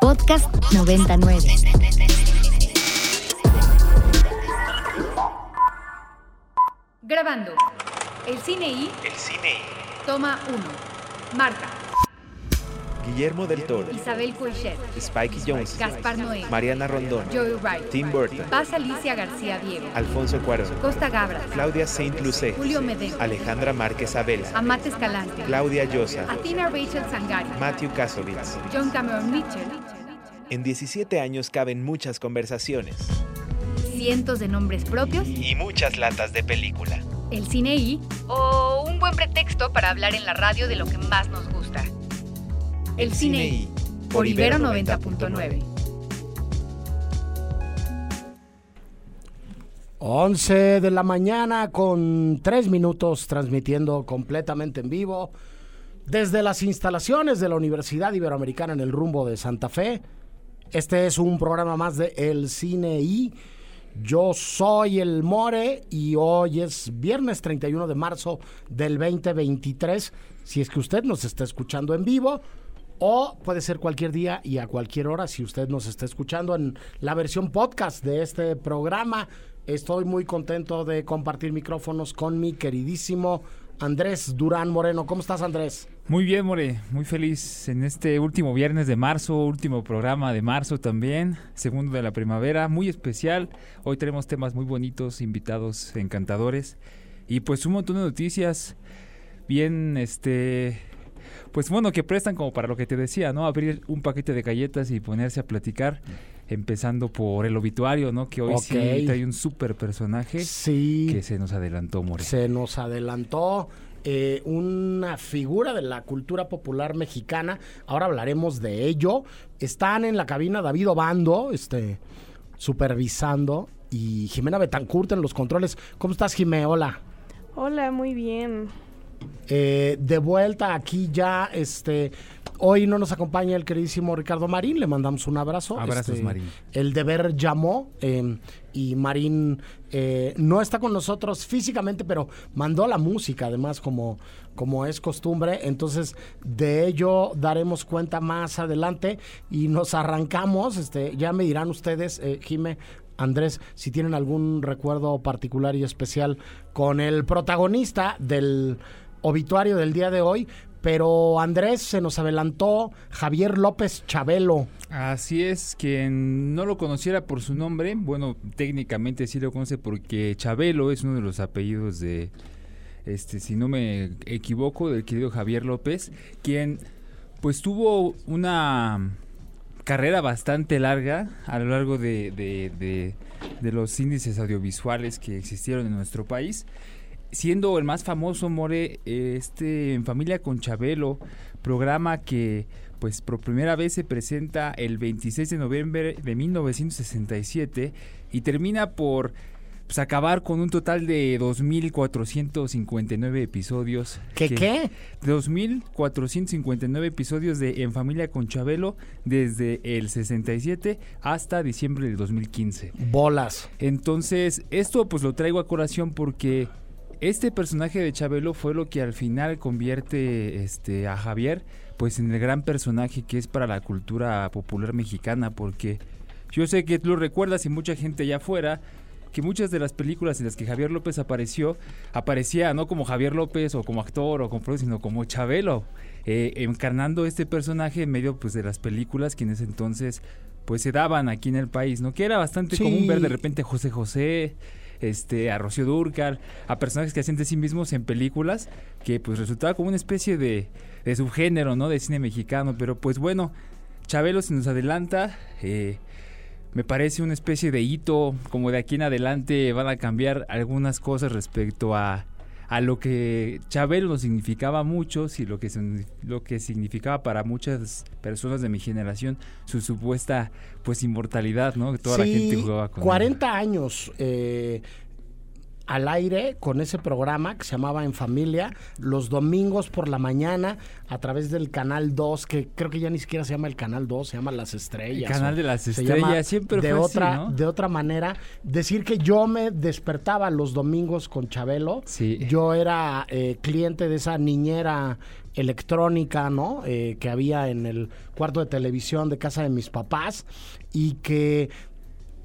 Podcast 99. Grabando. El cine y El cine y toma 1. Marta, Guillermo del Toro, Isabel Coixet, Spike Jones, Gaspar Noé, Mariana Rondón, Joey Wright, Tim Burton, Paz Alicia García Diego, Alfonso Cuarón, Costa Gabra, Claudia Saint Lucé, Julio Medem, Alejandra Márquez Abela, Amate Escalante, Claudia Llosa, Athena Rachel Sangari, Matthew Kasovitz. John Cameron Mitchell, En 17 años caben muchas conversaciones cientos de nombres propios, y muchas latas de película. el cine y o un buen pretexto para hablar en la radio de lo que más nos gusta. El cine y por Ibero 90.9. 11 de la mañana con 3 minutos transmitiendo completamente en vivo desde las instalaciones de la Universidad Iberoamericana en el rumbo de Santa Fe. Este es un programa más de El Cine y yo soy el More y hoy es viernes 31 de marzo del 2023. Si es que usted nos está escuchando en vivo, o puede ser cualquier día y a cualquier hora si usted nos está escuchando en la versión podcast de este programa. Estoy muy contento de compartir micrófonos con mi queridísimo Andrés Durán Moreno. ¿Cómo estás, Andrés? Muy bien, More, muy feliz en este último viernes de marzo, último programa de marzo también, segundo de la primavera, muy especial. Hoy tenemos temas muy bonitos, invitados encantadores y pues un montón de noticias bien, este, pues bueno, que prestan como para lo que te decía, ¿no? Abrir un paquete de galletas y ponerse a platicar, empezando por el obituario, ¿no? Que hoy Ok. sí trae un súper personaje Sí. que se nos adelantó, More. Se nos adelantó eh, una figura de la cultura popular mexicana. Ahora hablaremos de ello. Están en la cabina David Obando, este, supervisando, y Jimena Betancourt en los controles. ¿Cómo estás, Jimé? Hola. Hola, muy bien. Eh, de vuelta aquí ya, este, hoy no nos acompaña el queridísimo Ricardo Marín, le mandamos un abrazo. Abrazos, Este, Marín. El deber llamó eh, y Marín eh, no está con nosotros físicamente, pero mandó la música, además, como, como es costumbre. Entonces, de ello daremos cuenta más adelante y nos arrancamos. Este, ya me dirán ustedes, eh, Jime, Andrés, si tienen algún recuerdo particular y especial con el protagonista del obituario del día de hoy. Pero Andrés se nos adelantó Javier López Chabelo. Así es, quien no lo conociera por su nombre, bueno, técnicamente sí lo conoce porque Chabelo es uno de los apellidos de, este, si no me equivoco, del querido Javier López, quien pues tuvo una carrera bastante larga a lo largo de, de- los índices audiovisuales que existieron en nuestro país siendo el más famoso More este en familia con Chabelo programa que pues por primera vez se presenta el 26 de noviembre de 1967 y termina por pues, acabar con un total de 2.459 episodios. ¿Qué que- qué? 2.459 episodios de En Familia con Chabelo desde el 67 hasta diciembre del 2015. Bolas. Entonces, esto pues lo traigo a colación porque este personaje de Chabelo fue lo que al final convierte este a Javier pues en el gran personaje que es para la cultura popular mexicana porque yo sé que tú lo recuerdas y mucha gente allá afuera que muchas de las películas en las que Javier López apareció aparecía no como Javier López o como actor o como sino como Chabelo eh, encarnando este personaje en medio pues de las películas que en ese entonces pues se daban aquí en el país, ¿no? Que era bastante Sí. común ver de repente a José José, este, a Rocío Dúrcal, a personajes que hacían de sí mismos en películas, que pues resultaba como una especie de, de subgénero, ¿no? De cine mexicano, pero pues bueno, Chabelo se nos adelanta, eh, me parece una especie de hito, como de aquí en adelante van a cambiar algunas cosas respecto a, a lo que Chabelo nos significaba a muchos y lo que, lo que significaba para muchas personas de mi generación su supuesta pues inmortalidad, ¿no? Que toda la gente jugaba con él. 40 años. eh, al aire con ese programa que se llamaba En Familia, los domingos por la mañana a través del Canal 2, que creo que ya ni siquiera se llama el Canal 2, se llama Las Estrellas. El Canal de las Estrellas, siempre de fue así, otra, ¿no? De otra manera, decir que yo me despertaba los domingos con Chabelo, Sí. yo era eh, cliente de esa niñera electrónica, ¿no? Eh, que había en el cuarto de televisión de casa de mis papás y que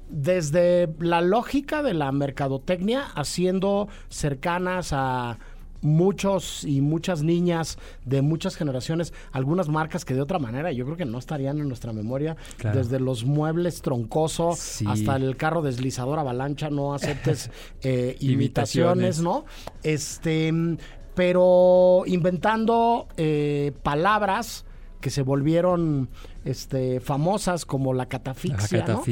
desde la lógica de la mercadotecnia, haciendo cercanas a muchos y muchas niñas de muchas generaciones, algunas marcas que de otra manera yo creo que no estarían en nuestra memoria, Claro. desde los muebles troncoso Sí. hasta el carro deslizador avalancha, no aceptes eh, Imitaciones. ¿no? Este, pero inventando eh, palabras que se volvieron este, famosas como la La catafixia, ¿no?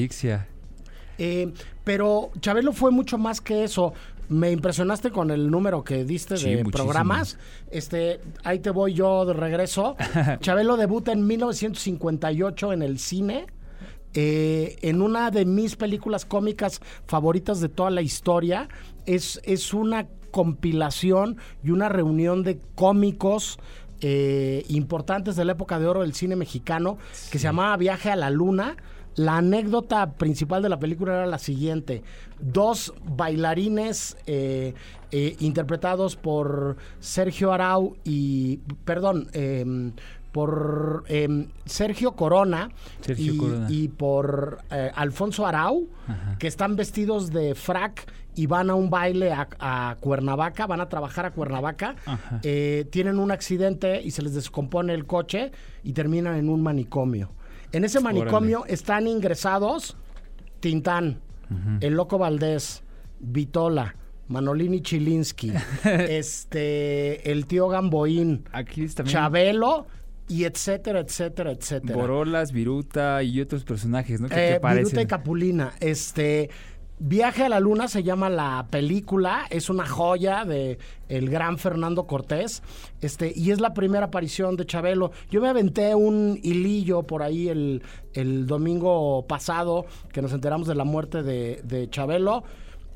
Eh, pero Chabelo fue mucho más que eso. Me impresionaste con el número que diste Sí, de muchísimo. programas. Este, ahí te voy yo de regreso. Chabelo debuta en 1958 en el cine. eh, en una de mis películas cómicas favoritas de toda la historia. Es, es una compilación y una reunión de cómicos eh, importantes de la época de oro del cine mexicano que se llamaba Viaje a la Luna. La anécdota principal de la película era la siguiente. Dos bailarines eh, eh, interpretados por Sergio Arau y, perdón, em, por em, Sergio Corona, Sergio y, Corona. y por eh, Alfonso Arau, Ajá. que están vestidos de frac y van a un baile a, a Cuernavaca, van a trabajar a Cuernavaca, eh, tienen un accidente y se les descompone el coche y terminan en un manicomio. En ese manicomio están ingresados Tintán, El Loco Valdés, Vitola, Manolini Chilinsky, este, el tío Gamboín, Aquí es también Chabelo y etcétera, etcétera, etcétera. Borolas, Viruta y otros personajes, ¿no? Que, Eh, que. Viruta y Capulina. Este. Viaje a la Luna se llama la película, es una joya de el gran Fernando Cortés, este, y es la primera aparición de Chabelo. Yo me aventé un hilillo por ahí el, el domingo pasado, que nos enteramos de la muerte de, de Chabelo.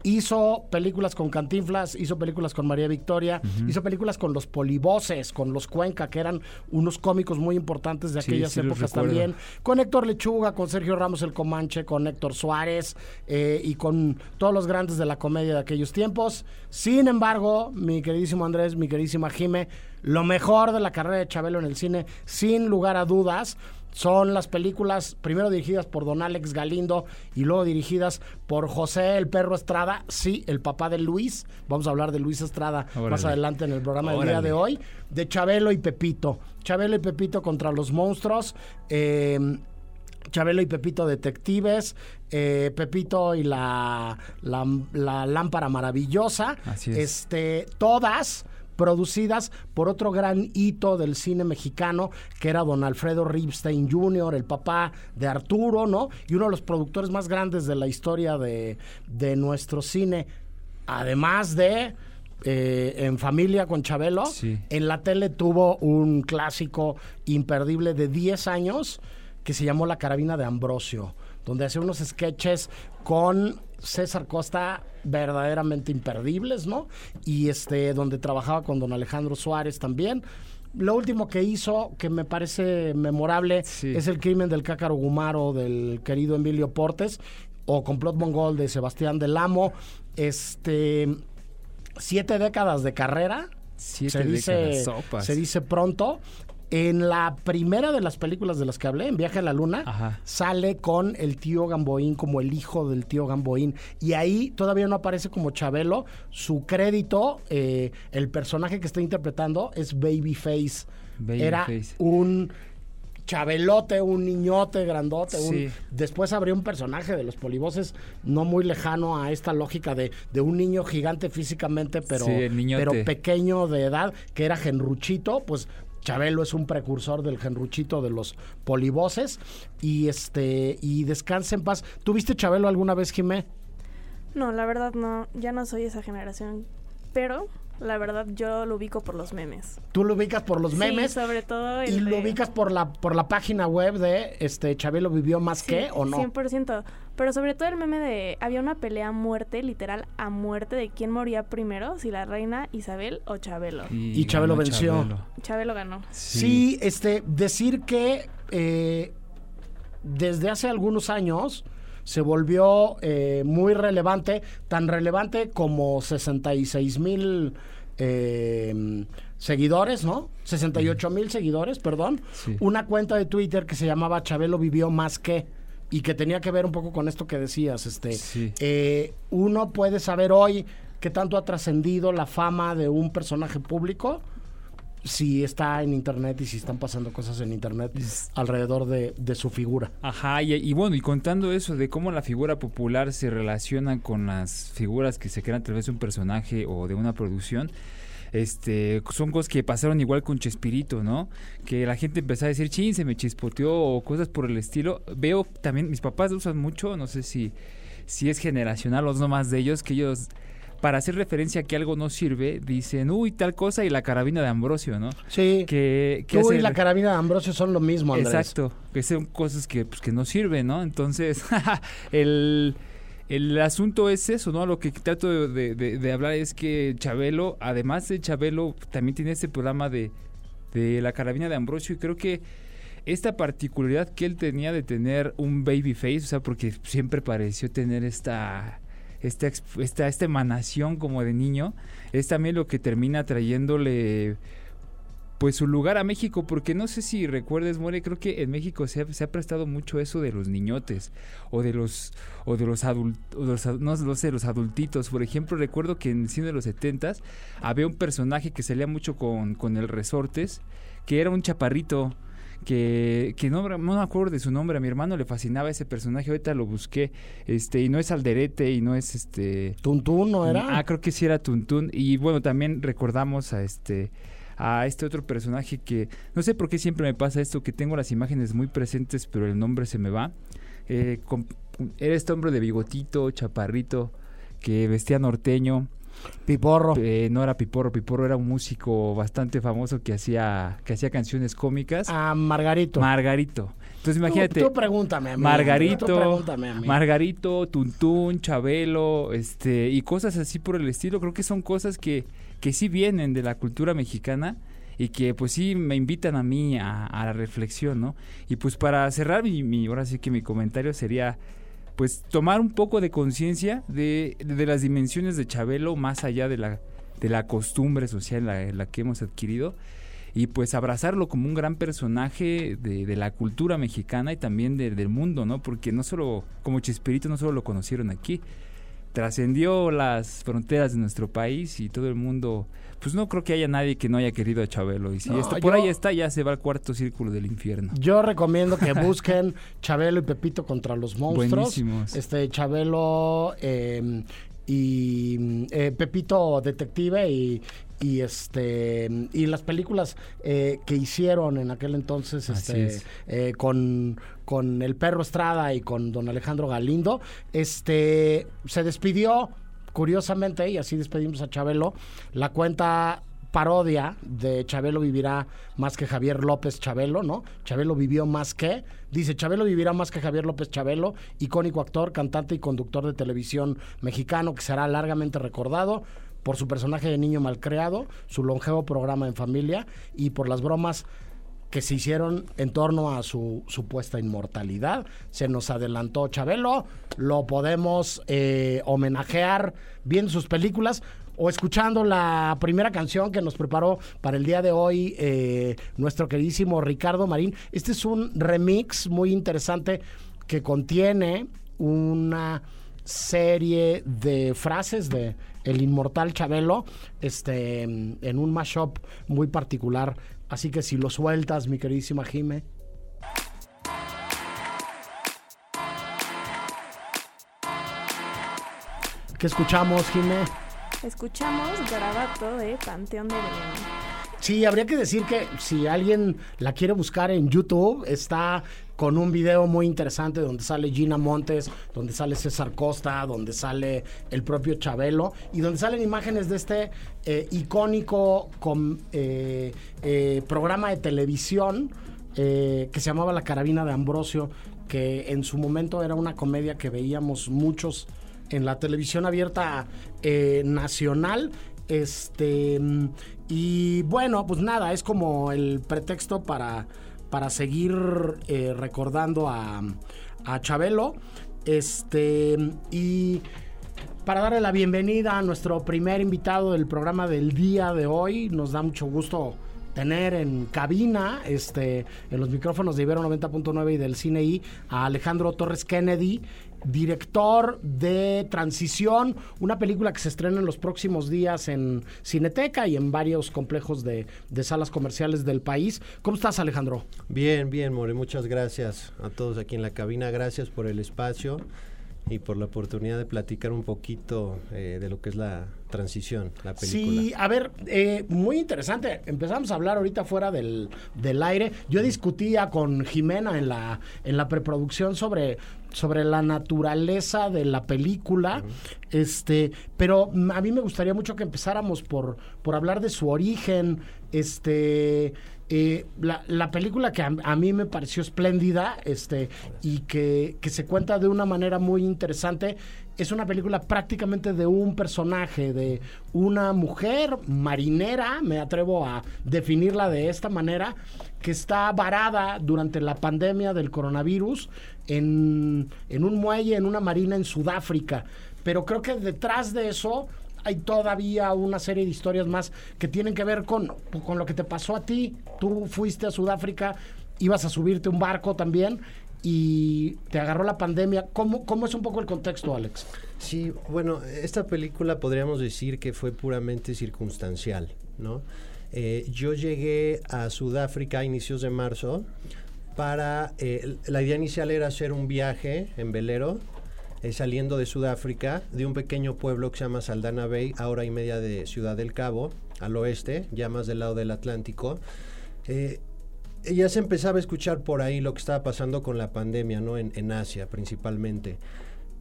Hizo películas con Cantinflas, hizo películas con María Victoria, hizo películas con los Polivoces, con los Cuenca, que eran unos cómicos muy importantes de aquellas sí épocas también. Con Héctor Lechuga, con Sergio Ramos el Comanche, con Héctor Suárez eh, y con todos los grandes de la comedia de aquellos tiempos. Sin embargo, mi queridísimo Andrés, mi queridísima Jime, lo mejor de la carrera de Chabelo en el cine, sin lugar a dudas, son las películas primero dirigidas por don Alex Galindo y luego dirigidas por José el Perro Estrada, sí, el papá de Luis. Vamos a hablar de Luis Estrada más adelante en el programa del día de hoy, de Chabelo y Pepito. Chabelo y Pepito contra los monstruos. eh, Chabelo y Pepito Detectives, eh, Pepito y la, la, la lámpara maravillosa. Así es. Este, todas producidas por otro gran hito del cine mexicano, que era don Alfredo Ripstein Jr., el papá de Arturo, ¿no? Y uno de los productores más grandes de la historia de, de nuestro cine. Además de eh, En Familia con Chabelo, Sí. en la tele tuvo un clásico imperdible de 10 años que se llamó La Carabina de Ambrosio, donde hacía unos sketches con César Costa verdaderamente imperdibles, ¿no? Y este, donde trabajaba con don Alejandro Suárez también. Lo último que hizo, que me parece memorable, Sí. es el crimen del cácaro Gumaro del querido Emilio Portes, o Complot Mongol de Sebastián del Amo. Este, siete décadas de carrera, Siete se dice, décadas, sopas. se dice pronto. En la primera de las películas de las que hablé, en Viaje a la Luna, Ajá. sale con el tío Gamboín como el hijo del tío Gamboín. Y ahí todavía no aparece como Chabelo. Su crédito, eh, el personaje que está interpretando es Babyface. Era un chabelote, un niñote grandote. un-. Después abrió un personaje de los polivoces no muy lejano a esta lógica de, de un niño gigante físicamente, pero, Sí, pero pequeño de edad, que era Genruchito, pues Chabelo es un precursor del Genruchito de los polivoces. Y este, y descanse en paz. ¿Tuviste Chabelo alguna vez, Jimé? No, la verdad no, ya no soy esa generación. Pero La verdad, yo lo ubico por los memes. Tú lo ubicas por los memes. Sí, sobre todo. el y lo ubicas por la por la página web de este Chabelo vivió más Sí, que o no. 100%. Pero sobre todo el meme de. Había una pelea a muerte, literal a muerte, de quién moría primero, si la reina Isabel o Chabelo. Y Chabelo venció. Chabelo. Chabelo ganó. Sí, este, decir que eh, desde hace algunos años se volvió eh, muy relevante, tan relevante como 66 mil eh, seguidores, ¿no? 68 mil seguidores, perdón. Sí. Una cuenta de Twitter que se llamaba Chabelo vivió más que y que tenía que ver un poco con esto que decías, este, Sí. eh, uno puede saber hoy qué tanto ha trascendido la fama de un personaje público si está en internet y si están pasando cosas en internet alrededor de, de su figura. Ajá, y, y bueno, y contando eso de cómo la figura popular se relaciona con las figuras que se crean a través de un personaje o de una producción, este, son cosas que pasaron igual con Chespirito, ¿no? Que la gente empezó a decir, chin, se me chispoteó o cosas por el estilo. Veo también, mis papás lo usan mucho, no sé si, si es generacional o no más de ellos, que ellos... Para hacer referencia a que algo no sirve, dicen, uy, tal cosa y la carabina de Ambrosio, ¿no? Sí, Que, que tú y hace- la carabina de Ambrosio son lo mismo, Andrés. Exacto, que son cosas que, pues, que no sirven, ¿no? Entonces, el, el asunto es eso, ¿no? Lo que trato de, hablar es que Chabelo, además de Chabelo, también tiene este programa de, de la carabina de Ambrosio y creo que esta particularidad que él tenía de tener un baby face, o sea, porque siempre pareció tener esta esta, esta emanación como de niño, es también lo que termina trayéndole pues su lugar a México, porque no sé si recuerdes, More, creo que en México se ha, se ha prestado mucho eso de los niñotes o de los o de los adultos, no sé, los adultitos. Por ejemplo, recuerdo que en el cine de los setentas había un personaje que salía mucho con, con el Resortes, que era un chaparrito que, que no, no me acuerdo de su nombre, a mi hermano le fascinaba ese personaje, ahorita lo busqué, este, y no es Alderete y no es este Tuntún no era. Ah, creo que sí era Tuntún. Y bueno, también recordamos a este a este otro personaje que no sé por qué siempre me pasa esto, que tengo las imágenes muy presentes, pero el nombre se me va. Eh, con- era este hombre de bigotito, chaparrito, que vestía norteño. Piporro. Eh, no era Piporro, Piporro era un músico bastante famoso que hacía, que hacía canciones cómicas. A Margarito. Margarito. Entonces imagínate. Tú, tú pregúntame a mí. Margarito, Tú pregúntame a mí. Margarito, Tuntún, Chabelo, este, y cosas así por el estilo. Creo que son cosas que, que sí vienen de la cultura mexicana y que pues sí me invitan a mí a, la reflexión, ¿no? Y pues para cerrar mi, ahora sí que mi comentario sería pues tomar un poco de conciencia de, de las dimensiones de Chabelo más allá de la, de la costumbre social la, la que hemos adquirido y pues abrazarlo como un gran personaje de, la cultura mexicana y también de- del mundo, ¿no? Porque no solo, como Chespirito, no solo lo conocieron aquí, trascendió las fronteras de nuestro país y todo el mundo, pues no creo que haya nadie que no haya querido a Chabelo. Y si No, esto por yo- ahí está, ya se va al cuarto círculo del infierno. Yo recomiendo que busquen Chabelo y Pepito contra los monstruos. Buenísimos. Este Chabelo eh, y eh, Pepito Detective y, y este y las películas eh, que hicieron en aquel entonces este, es. eh, con, con el perro Estrada y con don Alejandro Galindo este se despidió curiosamente y así despedimos a Chabelo la cuenta parodia de Chabelo vivirá más que Javier López Chabelo, ¿no? Chabelo vivió más que, dice Chabelo vivirá más que Javier López Chabelo, icónico actor, cantante y conductor de televisión mexicano que será largamente recordado por su personaje de niño malcriado, su longevo programa en familia y por las bromas que se hicieron en torno a su supuesta inmortalidad. Se nos adelantó Chabelo, lo podemos eh, homenajear viendo sus películas o escuchando la primera canción que nos preparó para el día de hoy eh, nuestro queridísimo Ricardo Marín. Este es un remix muy interesante que contiene una serie de frases de el inmortal Chabelo este en un mashup muy particular así que si lo sueltas mi queridísima Jime ¿Qué escuchamos, Jime? Escuchamos Garabato de Panteón de Belén. Sí, habría que decir que si alguien la quiere buscar en YouTube, está con un video muy interesante donde sale Gina Montes, donde sale César Costa, donde sale el propio Chabelo y donde salen imágenes de este eh, icónico eh, eh, programa de televisión eh, que se llamaba La Carabina de Ambrosio, que en su momento era una comedia que veíamos muchos en la televisión abierta eh, nacional. Este mm, y bueno, pues nada, es como el pretexto para, para seguir eh, recordando a, a Chabelo. Este y para darle la bienvenida a nuestro primer invitado del programa del día de hoy. Nos da mucho gusto tener en cabina, este, en los micrófonos de Ibero 90.9 y del Cine I, a Alejandro Torres Kennedy, director de Transición, una película que se estrena en los próximos días en Cineteca y en varios complejos de, de salas comerciales del país. ¿Cómo estás, Alejandro? Bien, bien, More, muchas gracias a todos aquí en la cabina, gracias por el espacio y por la oportunidad de platicar un poquito eh, de lo que es la transición, la película. Sí, a ver, eh, muy interesante. Empezamos a hablar ahorita fuera del, del aire. Yo discutía con Jimena en la, en la preproducción sobre, sobre la naturaleza de la película. Este, pero a mí me gustaría mucho que empezáramos por, por hablar de su origen. Este. eh, la, la película que a, a mí me pareció espléndida este, y que, que se cuenta de una manera muy interesante es una película prácticamente de un personaje, de una mujer marinera, me atrevo a definirla de esta manera, que está varada durante la pandemia del coronavirus en, un muelle, en una marina en Sudáfrica. Pero creo que detrás de eso hay todavía una serie de historias más que tienen que ver con, con lo que te pasó a ti. Tú fuiste a Sudáfrica, ibas a subirte un barco también y te agarró la pandemia. ¿Cómo, cómo es un poco el contexto, Alex? Sí, bueno, esta película podríamos decir que fue puramente circunstancial, ¿no? Eh, yo llegué a Sudáfrica a inicios de marzo para... eh, la idea inicial era hacer un viaje en velero, eh, saliendo de Sudáfrica, de un pequeño pueblo que se llama Saldana Bay, a hora y media de Ciudad del Cabo, al oeste, ya más del lado del Atlántico. Eh, ya se empezaba a escuchar por ahí lo que estaba pasando con la pandemia, ¿no? En, Asia principalmente.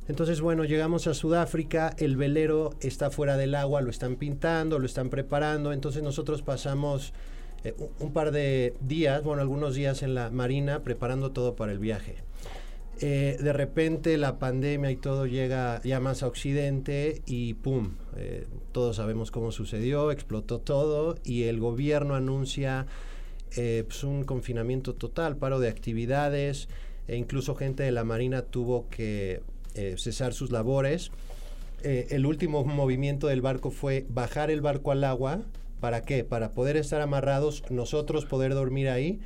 Entonces, bueno, llegamos a Sudáfrica, el velero está fuera del agua, lo están pintando, lo están preparando, entonces nosotros pasamos eh, un, par de días, bueno, algunos días en la marina preparando todo para el viaje. Eh, de repente la pandemia y todo llega ya más a Occidente y ¡pum! Eh, todos sabemos cómo sucedió, explotó todo y el gobierno anuncia eh, pues un confinamiento total, paro de actividades, e incluso gente de la Marina tuvo que eh, cesar sus labores. Eh, el último movimiento del barco fue bajar el barco al agua. ¿Para qué? Para poder estar amarrados, nosotros poder dormir ahí.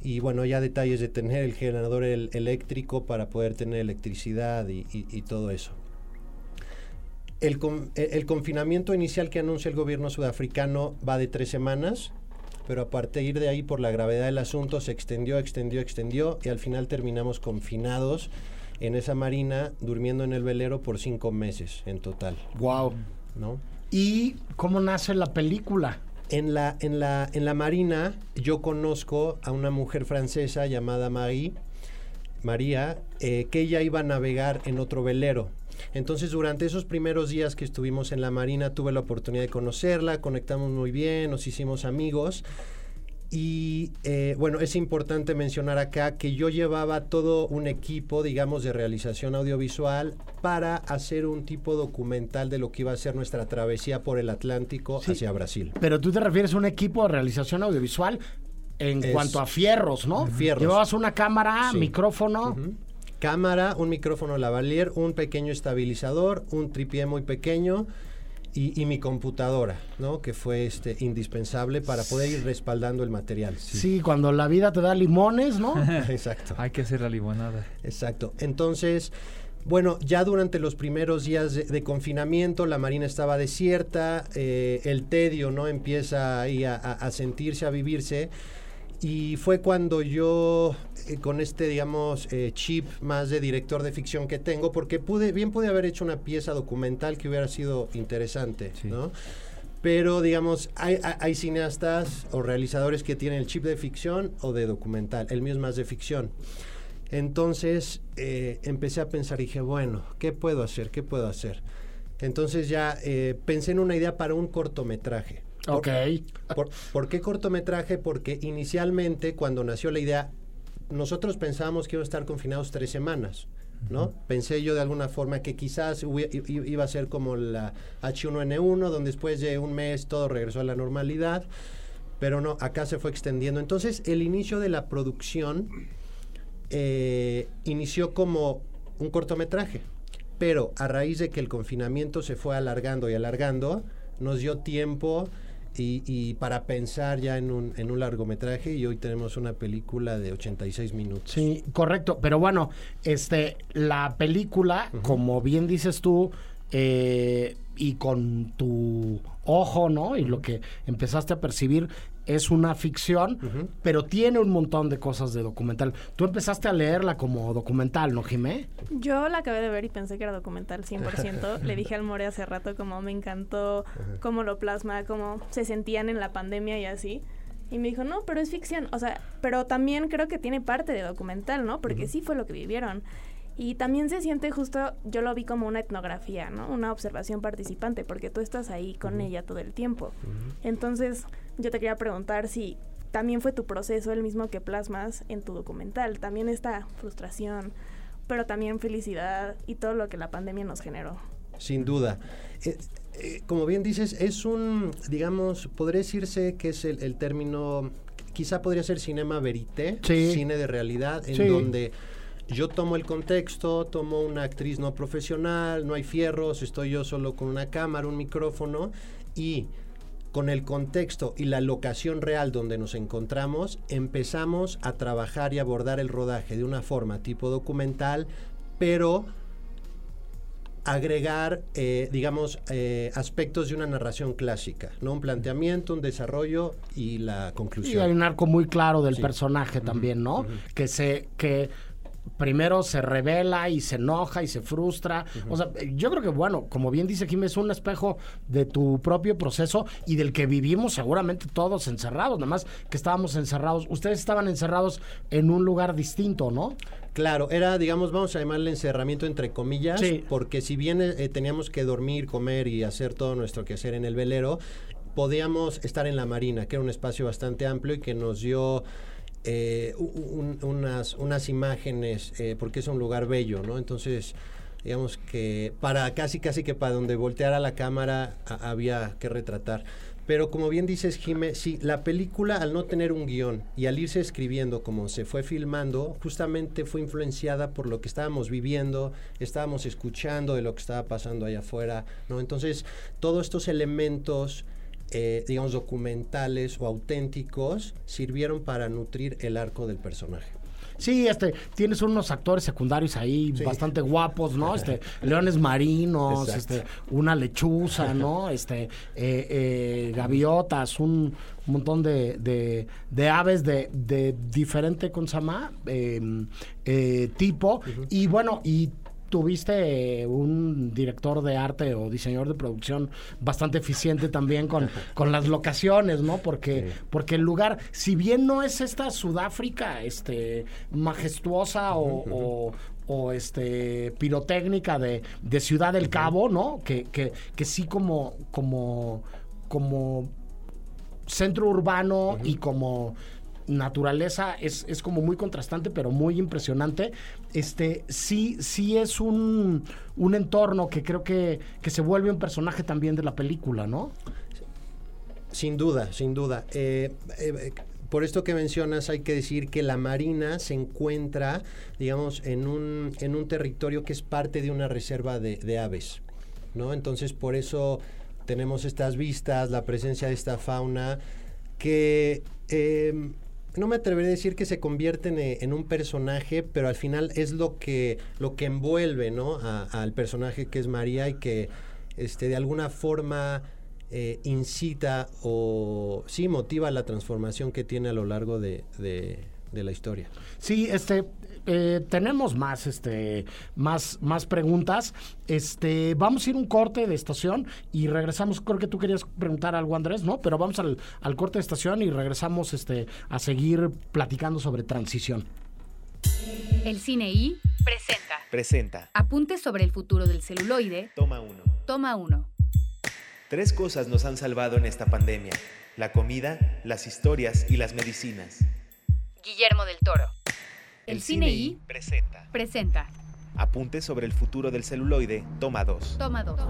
Y bueno, ya detalles de tener el generador el- eléctrico para poder tener electricidad y, y- todo eso. El, con- el confinamiento inicial que anuncia el gobierno sudafricano va de tres semanas, pero a partir de ahí, por la gravedad del asunto, se extendió, extendió, extendió y al final terminamos confinados en esa marina, durmiendo en el velero por cinco meses en total, Wow. ¿no? ¿Y cómo nace la película? En la, en, la, en la marina yo conozco a una mujer francesa llamada Marie, María, eh, que ella iba a navegar en otro velero. Entonces durante esos primeros días que estuvimos en la marina tuve la oportunidad de conocerla, conectamos muy bien, nos hicimos amigos. Y eh, bueno, es importante mencionar acá que yo llevaba todo un equipo, digamos, de realización audiovisual para hacer un tipo documental de lo que iba a ser nuestra travesía por el Atlántico Sí. hacia Brasil. Pero tú te refieres a un equipo de realización audiovisual en Es- cuanto a fierros, ¿no? Fierros. Llevabas una cámara, Sí. micrófono. Cámara, un micrófono lavalier, un pequeño estabilizador, un tripié muy pequeño y, y mi computadora, ¿no? Que fue este indispensable para poder ir respaldando el material. Sí. cuando la vida te da limones, ¿no? Exacto. Hay que hacer la limonada. Exacto. Entonces, bueno, ya durante los primeros días de, de confinamiento, la marina estaba desierta, eh, el tedio, ¿no? Empieza ahí a, a- a sentirse, a vivirse. Y fue cuando yo, eh, con este, digamos, eh, chip más de director de ficción que tengo, porque pude, bien pude haber hecho una pieza documental que hubiera sido interesante, Sí. ¿no? Pero, digamos, hay, cineastas o realizadores que tienen el chip de ficción o de documental. El mío es más de ficción. Entonces eh, empecé a pensar, dije, bueno, ¿qué puedo hacer? ¿Qué puedo hacer? Entonces ya pensé en una idea para un cortometraje. Ok. ¿Por, por qué cortometraje? Porque inicialmente, cuando nació la idea, nosotros pensábamos que iba a estar confinados tres semanas, ¿no? Pensé yo de alguna forma que quizás iba a ser como la H1N1, donde después de un mes todo regresó a la normalidad, pero no, acá se fue extendiendo. Entonces, el inicio de la producción eh, inició como un cortometraje, pero a raíz de que el confinamiento se fue alargando y alargando, nos dio tiempo y, y para pensar ya en un, en un largometraje y hoy tenemos una película de 86 minutos. Sí, correcto. Pero bueno, este, la película, como bien dices tú, eh, y con tu ojo, ¿no? Y lo que empezaste a percibir es una ficción, pero tiene un montón de cosas de documental. Tú empezaste a leerla como documental, ¿no, Jimé? Yo la acabé de ver y pensé que era documental 100%. Le dije al More hace rato como me encantó cómo lo plasma, cómo se sentían en la pandemia y así. Y me dijo, no, pero es ficción. O sea, pero también creo que tiene parte de documental, ¿no? Porque sí fue lo que vivieron. Y también se siente justo, yo lo vi como una etnografía, ¿no? Una observación participante, porque tú estás ahí con ella todo el tiempo. Entonces, yo te quería preguntar si también fue tu proceso el mismo que plasmas en tu documental. También esta frustración, pero también felicidad y todo lo que la pandemia nos generó. Sin duda. Eh, eh, como bien dices, es un, digamos, podría decirse que es el, el término, quizá podría ser cinema verité, Sí. cine de realidad, en Sí. donde yo tomo el contexto, tomo una actriz no profesional, no hay fierros, estoy yo solo con una cámara, un micrófono y con el contexto y la locación real donde nos encontramos, empezamos a trabajar y abordar el rodaje de una forma tipo documental, pero agregar, eh, digamos, eh, aspectos de una narración clásica, ¿no? Un planteamiento, un desarrollo y la Y conclusión. hay un arco muy claro del Sí. personaje también, ¿no? Que se, que primero se revela y se enoja y se frustra. O sea, yo creo que, bueno, como bien dice Jimmy, es un espejo de tu propio proceso y del que vivimos seguramente todos encerrados, nada más que estábamos encerrados. Ustedes estaban encerrados en un lugar distinto, ¿no? Claro, era, digamos, vamos a llamarle encerramiento entre comillas, Sí. porque si bien eh, teníamos que dormir, comer y hacer todo nuestro quehacer en el velero, podíamos estar en la marina, que era un espacio bastante amplio y que nos dio eh, un- unas, unas imágenes, eh, porque es un lugar bello, ¿no? Entonces, digamos que para casi, casi que para donde volteara la cámara había que retratar. Pero como bien dices, Jime, sí, la película al no tener un guion y al irse escribiendo como se fue filmando, justamente fue influenciada por lo que estábamos viviendo, estábamos escuchando de lo que estaba pasando allá afuera, ¿no? Entonces, todos estos elementos, eh, digamos, documentales o auténticos, sirvieron para nutrir el arco del personaje. Sí, este, tienes unos actores secundarios ahí Sí. bastante guapos, ¿no? Este, leones marinos, Exacto. este, una lechuza, ¿no? Este, eh, eh, gaviotas, un montón de, de, de aves de, de diferente, ¿cómo se llama? Eh, eh, tipo. Y bueno, y tuviste eh, un director de arte o diseñador de producción bastante eficiente también con, con las locaciones, ¿no? Porque, porque el lugar, si bien no es esta Sudáfrica este, majestuosa o, o- o, este pirotécnica de, de Ciudad del Cabo, ¿no? Que, que, que sí como, como, como centro urbano y como naturaleza es, es como muy contrastante pero muy impresionante este sí sí es un, un entorno que creo que, que se vuelve un personaje también de la película no Sin duda, sin duda. Eh, eh, por esto que mencionas, hay que decir que la Marina se encuentra, digamos, en un, en un territorio que es parte de una reserva de, aves, ¿no? Entonces, por eso tenemos estas vistas, la presencia de esta fauna, que eh, no me atreveré a decir que se convierten eh, en un personaje, pero al final es lo que, lo que envuelve, ¿no? Al personaje que es María y que, este, de alguna forma eh, incita o sí motiva la transformación que tiene a lo largo de, de- de la historia. sí este eh, tenemos más este más más preguntas este vamos a ir un corte de estación y regresamos creo que tú querías preguntar algo Andrés no pero vamos al, al corte de estación y regresamos este a seguir platicando sobre transición El Cine I presenta Presenta. Apuntes sobre el futuro del celuloide. Toma uno. Toma 1. Tres cosas nos han salvado en esta pandemia. La comida, las historias y las medicinas. Guillermo del Toro. El, Cine I presenta. presenta Apuntes sobre el futuro del celuloide. Toma 2. Toma 2.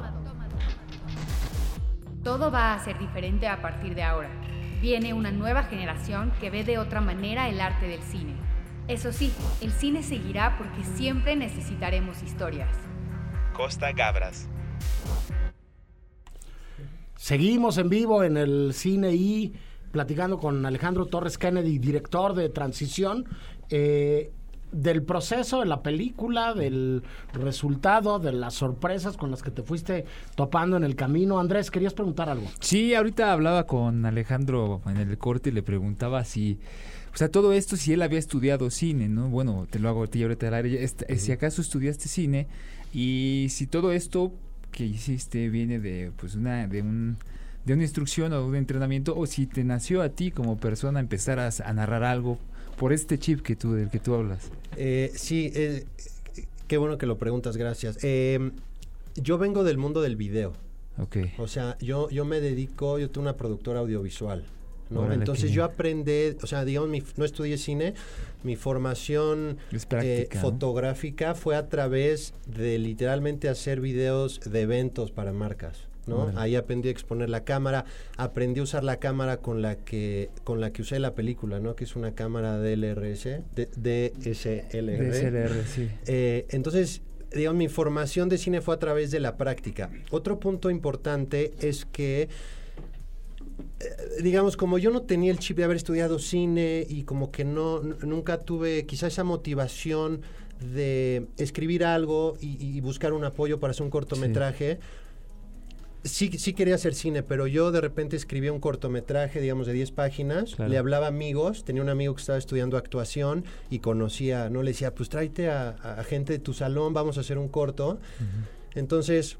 Todo va a ser diferente a partir de ahora. Viene una nueva generación que ve de otra manera el arte del cine. Eso sí, el cine seguirá porque siempre necesitaremos historias. Costa Gabras. Seguimos en vivo en el Cine I, platicando con Alejandro Torres Kennedy, director de Transición, eh, del proceso de la película, del resultado, de las sorpresas con las que te fuiste topando en el camino. Andrés, querías preguntar algo. Sí, ahorita hablaba con Alejandro en el corte y le preguntaba si, o sea, todo esto si él había estudiado cine, ¿no? Bueno, te lo hago a ti ahorita al aire. Este, Si acaso estudiaste cine y si todo esto que hiciste viene de, pues, una, de un de una instrucción o de un entrenamiento o si te nació a ti como persona empezar a, a narrar algo por este chip que tú del que tú hablas. Eh, sí, eh, qué bueno que lo preguntas, gracias. Eh, yo vengo del mundo del video. Ok. O sea, yo, yo me dedico, yo tengo una productora audiovisual. ¿no? Órale, Entonces yo aprendí, o sea, digamos, mi- no estudié cine, mi formación eh, fotográfica fue a través de literalmente hacer videos de eventos para marcas. ¿No? Ahí aprendí a exponer la cámara, aprendí a usar la cámara con la que con la que usé la película, ¿no? Que es una cámara DLRS, D- DSLR. DSLR, sí. Eh, entonces, digamos, mi formación de cine fue a través de la práctica. Otro punto importante es que, eh, digamos, como yo no tenía el chip de haber estudiado cine y como que no, nunca tuve quizá esa motivación de escribir algo y, y buscar un apoyo para hacer un cortometraje. Sí, sí quería hacer cine, pero yo de repente escribía un cortometraje, digamos, de 10 páginas, Claro. le hablaba a amigos, tenía un amigo que estaba estudiando actuación y conocía, no le decía, pues tráete a, a gente de tu salón, vamos a hacer un corto. Entonces,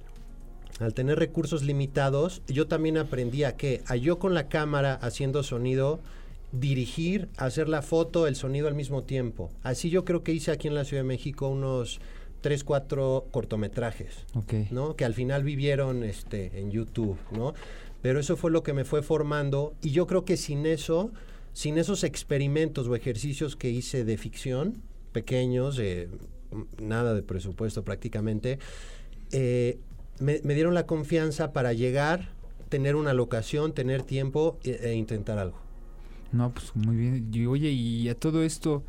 al tener recursos limitados, yo también aprendí a que, a yo con la cámara haciendo sonido, dirigir, hacer la foto, el sonido al mismo tiempo. Así yo creo que hice aquí en la Ciudad de México unos 3, 4 cortometrajes. Ok. ¿no? Que al final vivieron este, en YouTube, ¿no? Pero eso fue lo que me fue formando y yo creo que sin eso, sin esos experimentos o ejercicios que hice de ficción, pequeños, eh, m- nada de presupuesto prácticamente, eh, me, me dieron la confianza para llegar, tener una locación, tener tiempo e, e intentar algo. No, pues muy bien. Y oye, y a todo esto,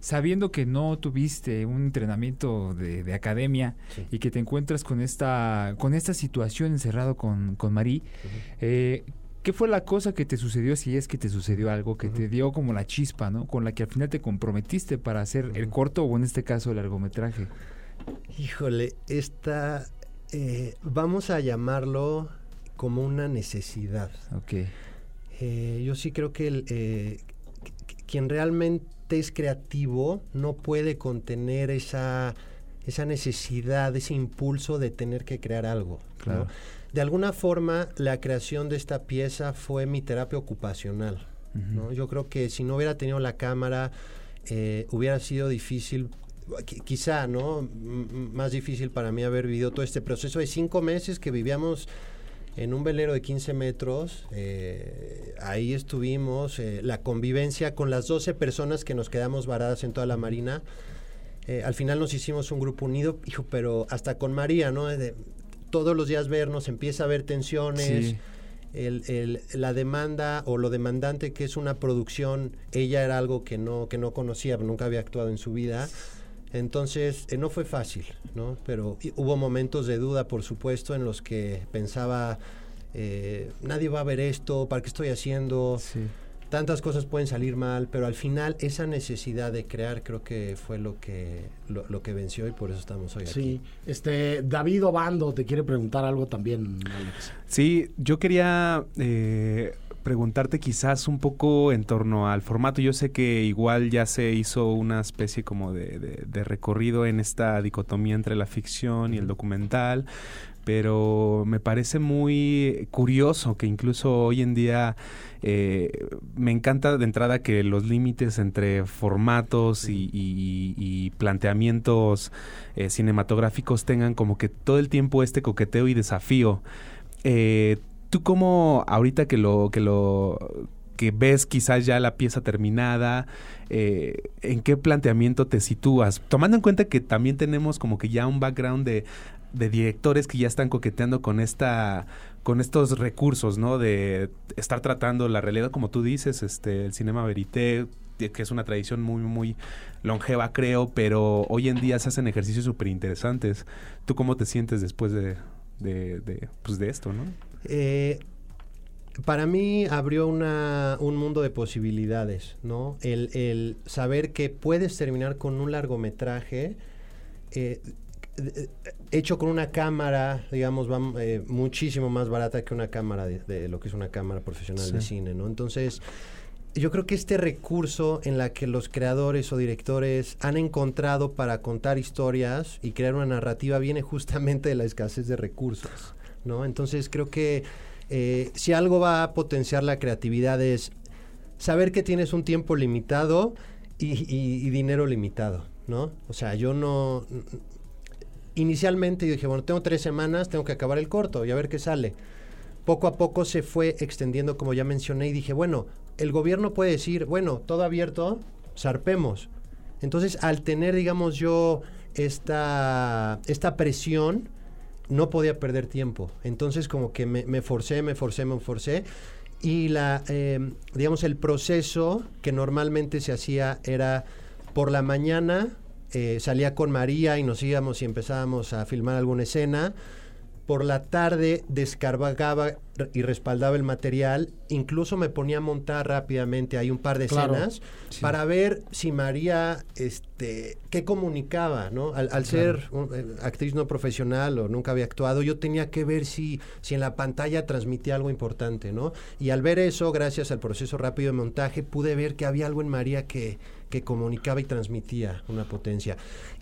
sabiendo que no tuviste un entrenamiento de, de academia Sí. y que te encuentras con esta, con esta situación encerrado con, con Marí, eh, ¿qué fue la cosa que te sucedió, si es que te sucedió algo, que te dio como la chispa, ¿no? Con la que al final te comprometiste para hacer el corto o en este caso el largometraje. Híjole, esta, eh, vamos a llamarlo como una necesidad. Ok. Eh, yo sí creo que el, eh, quien realmente es creativo no puede contener esa, esa necesidad, ese impulso de tener que crear algo. ¿no? Claro. De alguna forma, la creación de esta pieza fue mi terapia ocupacional. ¿no? Yo creo que si no hubiera tenido la cámara, eh, hubiera sido difícil, qui- quizá, ¿no? M- más difícil para mí haber vivido todo este proceso de cinco meses que vivíamos en un velero de 15 metros. eh, ahí estuvimos, eh, la convivencia con las 12 personas que nos quedamos varadas en toda la marina. Eh, al final nos hicimos un grupo unido, hijo, pero hasta con María, ¿no? De todos los días vernos, empieza a haber tensiones. Sí. El, el- la demanda o lo demandante que es una producción, ella era algo que no, que no conocía, nunca había actuado en su vida. Entonces, eh, no fue fácil, ¿no? Pero hubo momentos de duda, por supuesto, en los que pensaba, eh, nadie va a ver esto, ¿para qué estoy haciendo? Sí. Tantas cosas pueden salir mal, pero al final esa necesidad de crear creo que fue lo que, lo, lo que venció y por eso estamos hoy Sí, aquí. este David Obando te quiere preguntar algo también, Alex. Sí, yo quería eh, preguntarte quizás un poco en torno al formato. Yo sé que igual ya se hizo una especie como de, de recorrido en esta dicotomía entre la ficción y el documental, pero me parece muy curioso que incluso hoy en día eh, me encanta de entrada que los límites entre formatos y, planteamientos eh, cinematográficos tengan como que todo el tiempo este coqueteo y desafío. Eh, ¿Tú cómo ahorita que lo que lo que ves quizás ya la pieza terminada, ¿en qué planteamiento te sitúas? Tomando en cuenta que también tenemos como que ya un background de de directores que ya están coqueteando con esta con estos recursos, ¿no? De estar tratando la realidad como tú dices, este el cinema verité que es una tradición muy muy longeva creo, pero hoy en día se hacen ejercicios súper interesantes. ¿Tú cómo te sientes después de, de, pues de esto, no? Eh, para mí abrió una, un mundo de posibilidades, ¿no? El, el, saber que puedes terminar con un largometraje eh, hecho con una cámara, digamos, va, eh, muchísimo más barata que una cámara de, lo que es una cámara profesional de cine, ¿no? Entonces, yo creo que este recurso en la que los creadores o directores han encontrado para contar historias y crear una narrativa viene justamente de la escasez de recursos, ¿no? Entonces, creo que eh, si algo va a potenciar la creatividad es saber que tienes un tiempo limitado y dinero limitado, ¿no? O sea, yo no inicialmente yo dije, bueno, tengo tres semanas, tengo que acabar el corto y a ver qué sale. Poco a poco se fue extendiendo, como ya mencioné, y dije, bueno, el gobierno puede decir, bueno, todo abierto, zarpemos. Entonces, al tener, digamos, yo esta, esta presión, no podía perder tiempo. Entonces, como que me, me forcé, me forcé, me forcé. Y la, eh, digamos, el proceso que normalmente se hacía era por la mañana eh, salía con María y nos íbamos y empezábamos a filmar alguna escena. Por la tarde descargaba y respaldaba el material. Incluso me ponía a montar rápidamente hay un par de escenas para ver si María, este, qué comunicaba, ¿no? Al, ser eh, actriz no profesional o nunca había actuado, yo tenía que ver si, si en la pantalla transmitía algo importante, ¿no? Y al ver eso, gracias al proceso rápido de montaje, pude ver que había algo en María que, que comunicaba y transmitía una potencia.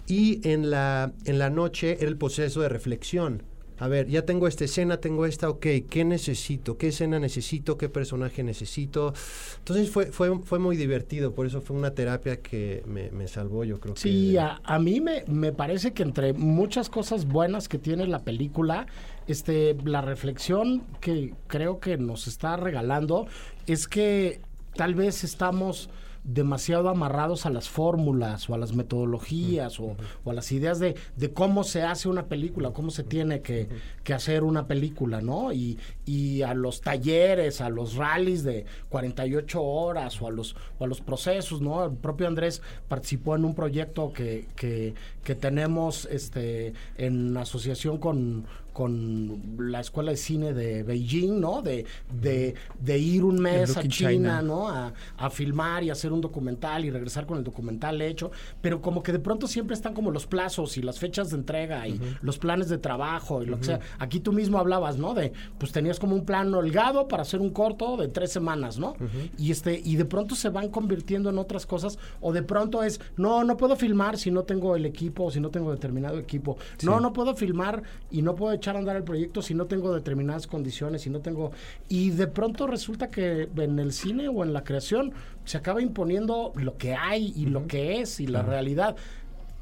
Y en la, en la noche era el proceso de reflexión. A ver, ya tengo esta escena, tengo esta, ok, ¿qué necesito? ¿Qué escena necesito? ¿Qué personaje necesito? Entonces fue, fue, fue muy divertido, por eso fue una terapia que me, salvó, yo creo sí, que... a, a, mí me, me parece que entre muchas cosas buenas que tiene la película, este, la reflexión que creo que nos está regalando es que tal vez estamos demasiado amarrados a las fórmulas o a las metodologías o, a las ideas de, de, cómo se hace una película, cómo se tiene que, que hacer una película, ¿no? Y, y, a los talleres, a los rallies de 48 horas o a los, o a los procesos, ¿no? El propio Andrés participó en un proyecto que, que, que tenemos este, en asociación con con la Escuela de Cine de Beijing, ¿no? De, de, ir un mes a China, ¿no? A, filmar y hacer un documental y regresar con el documental hecho, pero como que de pronto siempre están como los plazos y las fechas de entrega y los planes de trabajo y lo que sea. Aquí tú mismo hablabas, ¿no? De, pues tenías como un plan holgado para hacer un corto de tres semanas, ¿no? Y este, y de pronto se van convirtiendo en otras cosas, o de pronto es, no, no puedo filmar si no tengo el equipo o si no tengo determinado equipo. No, no puedo filmar y no puedo echar echar a andar el proyecto si no tengo determinadas condiciones, si no tengo... Y de pronto resulta que en el cine o en la creación se acaba imponiendo lo que hay y lo que es y la realidad.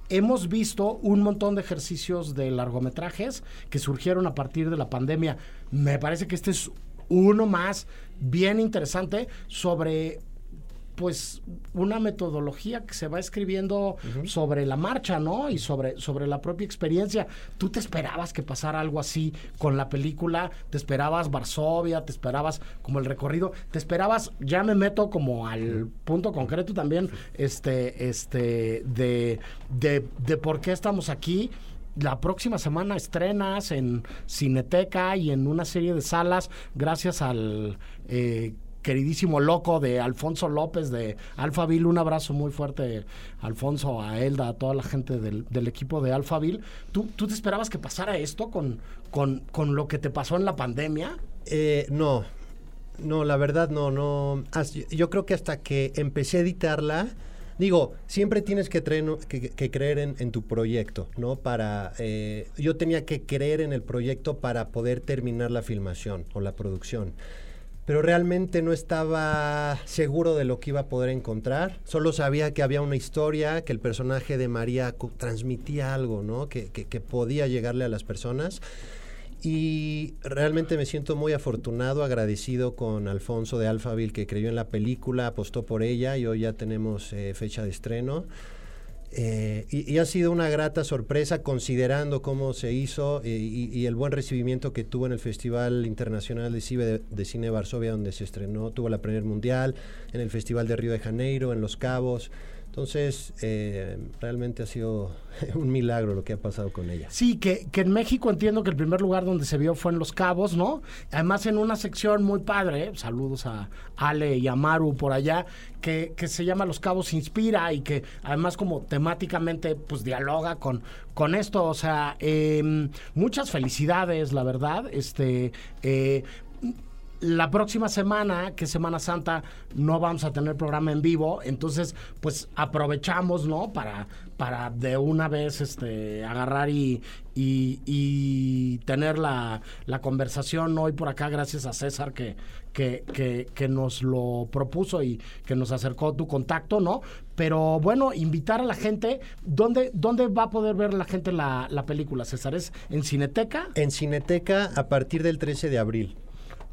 Hemos visto un montón de ejercicios de largometrajes que surgieron a partir de la pandemia. Me parece que este es uno más bien interesante sobre pues una metodología que se va escribiendo sobre la marcha, ¿no? Y sobre, sobre la propia experiencia. ¿Tú te esperabas que pasara algo así con la película? ¿Te esperabas Varsovia? ¿Te esperabas como el recorrido? ¿Te esperabas, ya me meto como al punto concreto también, este, este, de, de, de por qué estamos aquí? la próxima semana estrenas en Cineteca y en una serie de salas gracias al eh, queridísimo loco de Alfonso López de Alphaville. Un abrazo muy fuerte, Alfonso, a Elda, a toda la gente del, equipo de Alphaville. ¿Tú, ¿Tú te esperabas que pasara esto con, con, con lo que te pasó en la pandemia? Eh, no, No, la verdad no, no. Yo creo que hasta que empecé a editarla, digo, siempre tienes que, que- creer en, en tu proyecto, ¿no? Para, eh, yo tenía que creer en el proyecto para poder terminar la filmación o la producción. Pero realmente no estaba seguro de lo que iba a poder encontrar. Solo sabía que había una historia, que el personaje de María transmitía algo, ¿no? Que podía llegarle a las personas. Y realmente me siento muy afortunado, agradecido con Alfonso de Alphaville que creyó en la película, apostó por ella y hoy ya tenemos eh, fecha de estreno. Eh, y, y ha sido una grata sorpresa considerando cómo se hizo eh, y, y el buen recibimiento que tuvo en el Festival Internacional de Cine de, de Cine Varsovia donde se estrenó, tuvo la Premier Mundial, en el Festival de Río de Janeiro, en Los Cabos. Entonces, eh, realmente ha sido un milagro lo que ha pasado con ella. Sí, que, que en México entiendo que el primer lugar donde se vio fue en Los Cabos, ¿no? Además en una sección muy padre, saludos a Ale y a Maru por allá, que, que se llama Los Cabos Inspira y que además como temáticamente pues dialoga con, con esto, o sea, em, muchas felicidades, la verdad, este... eh, la próxima semana, que es Semana Santa, no vamos a tener programa en vivo, entonces pues aprovechamos, ¿no? Para, para de una vez este, agarrar y, y, y tener la, la conversación hoy por acá, gracias a César que, que, que, que nos lo propuso y que nos acercó tu contacto, ¿no? Pero bueno, invitar a la gente, ¿dónde, dónde va a poder ver la gente la, la película, César? ¿Es en Cineteca? En Cineteca a partir del 13 de abril.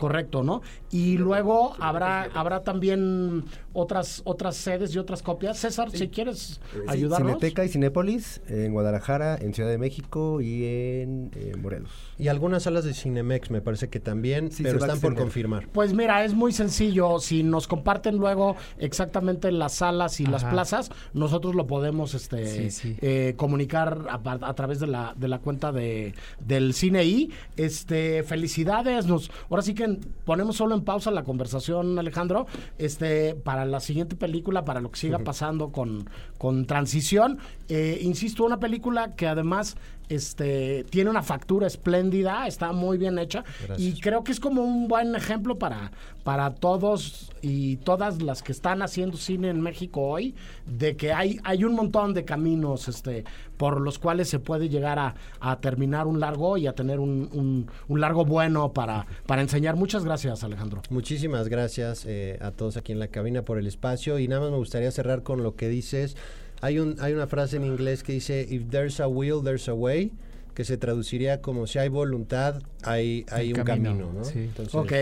Correcto, ¿no? Y luego habrá habrá también otras otras sedes y otras copias. César, si quieres ayudarnos. Cineteca y Cinépolis en Guadalajara, en Ciudad de México y en eh, Morelos. Y algunas salas de Cinemex me parece que también, Sí, pero están por confirmar. Pues mira, es muy sencillo. Si nos comparten luego exactamente las salas y las plazas, nosotros lo podemos este, Sí, sí. eh, comunicar a, través de la, de la cuenta de, del cine y este felicidades. Nos, ahora sí que ponemos solo en pausa la conversación, Alejandro, este, para la siguiente película, para lo que siga pasando con, con Transición. Eh, insisto, una película que además este, tiene una factura espléndida, está muy bien hecha y creo que es como un buen ejemplo para, para todos y todas las que están haciendo cine en México hoy, de que hay, hay un montón de caminos este, por los cuales se puede llegar a, a terminar un largo y a tener un, un- un largo bueno para, para enseñar. Muchas gracias, Alejandro. Muchísimas gracias eh, a todos aquí en la cabina por el espacio y nada más me gustaría cerrar con lo que dices. Hay, un, hay una frase en inglés que dice, if there's a will, there's a way, que se traduciría como si hay voluntad, hay, hay un camino, camino, ¿no? sí. Entonces, Ok,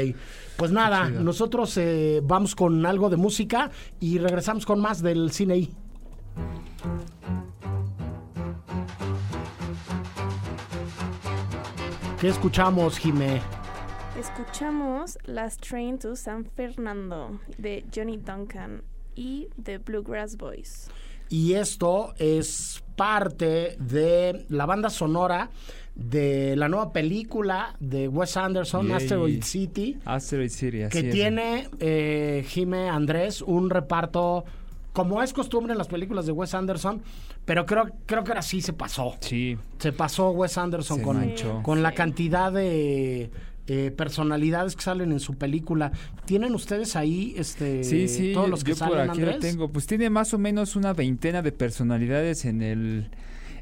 pues nada, chido. nosotros eh, vamos con algo de música y regresamos con más del cine I. ¿Qué escuchamos, Jimé? Escuchamos Last Train to San Fernando de Johnny Duncan y The Bluegrass Boys. Y esto es parte de la banda sonora de la nueva película de Wes Anderson, Yay. Asteroid City, Asteroid City, así que es. tiene, eh, Jime Andrés, un reparto, como es costumbre en las películas de Wes Anderson, pero creo, creo que ahora sí se pasó. Sí, Se pasó Wes Anderson Se con, manchó. con la cantidad de eh, personalidades que salen en su película. ¿Tienen ustedes ahí este, sí, sí. todos los que yo por salen, aquí Andrés? lo tengo. Pues tiene más o menos una veintena de personalidades en el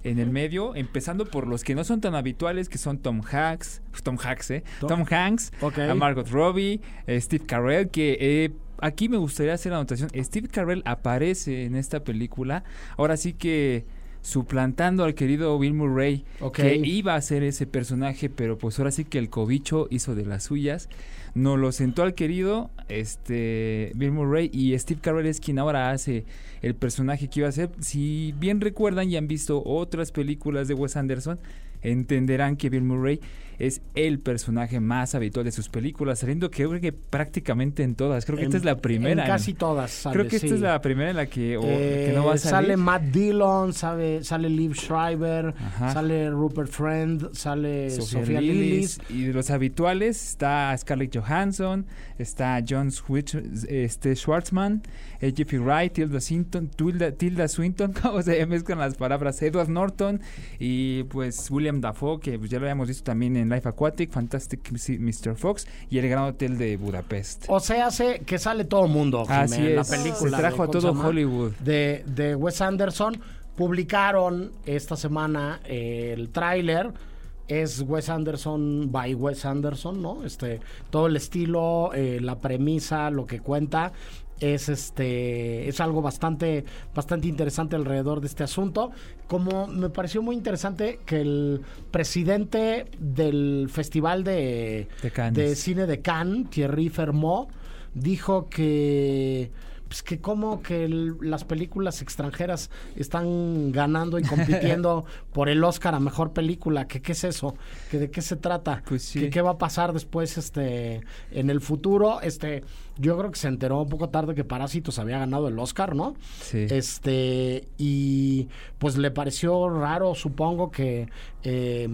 en el medio, empezando por los que no son tan habituales, que son Tom Hanks, Tom Hanks, ¿eh? Tom- Tom, Hanks, Ok. a Margot Robbie, eh, Steve Carell, que eh, aquí me gustaría hacer la anotación. Steve Carell aparece en esta película. Ahora sí que suplantando al querido Bill Murray, que iba a ser ese personaje, pero pues ahora sí que el cobicho hizo de las suyas. Nos lo sentó al querido este Bill Murray y Steve Carell es quien ahora hace el personaje que iba a ser. Si bien recuerdan y han visto otras películas de Wes Anderson, entenderán que Bill Murray es el personaje más habitual de sus películas, saliendo que creo que prácticamente en todas. Creo que esta es la primera. En casi todas. sale, creo que esta es la primera en la que, Eh, que no va a salir. Sale Matt Dillon, sale, sale Liv Schreiber, Ajá. sale Rupert Friend, sale Sofía Sofía Lillis. Y de los habituales está Scarlett Johansson, está John Switch, este, Schwartzman, eh, Jeffrey Wright, Tilda Swinton, Tilda, Tilda Swinton, ¿cómo se mezclan las palabras? Edward Norton y pues William Dafoe, que pues, ya lo habíamos visto también en Life Aquatic, Fantastic Mr. Fox y El Gran Hotel de Budapest. O sea, hace que sale todo el mundo. Así Jimé, es, la película se trajo de- a ¿cómo todo? Hollywood. De, de Wes Anderson. Publicaron esta semana eh, el tráiler. Es Wes Anderson by Wes Anderson, ¿no? Este, todo el estilo, eh, la premisa, lo que cuenta es este es algo bastante bastante interesante alrededor de este asunto. Como me pareció muy interesante que el presidente del festival de De cine de Cannes Thierry Fermot dijo que pues que como que el- las películas extranjeras están ganando y compitiendo por el Oscar a mejor película, que qué es eso, que de qué se trata, Pues sí. que qué va a pasar después este en el futuro, este yo creo que se enteró un poco tarde que Parásitos había ganado el Oscar, ¿no? Sí. Este, y pues le pareció raro, supongo, que eh,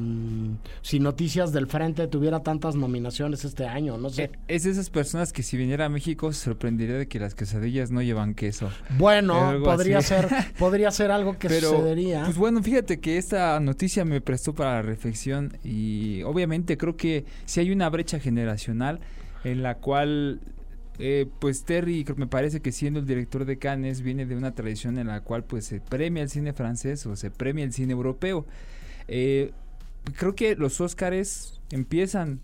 si Noticias del Frente tuviera tantas nominaciones este año, no sé. Eh, Es de esas personas que si viniera a México se sorprendería de que las quesadillas no llevan queso. Bueno, podría así. ser, podría ser algo que Pero, sucedería. Pues bueno, fíjate que esta noticia me prestó para la reflexión y obviamente creo que si hay una brecha generacional en la cual eh, pues Terry me parece que siendo el director de Cannes viene de una tradición en la cual pues se premia el cine francés o se premia el cine europeo. Eh, creo que los Óscares empiezan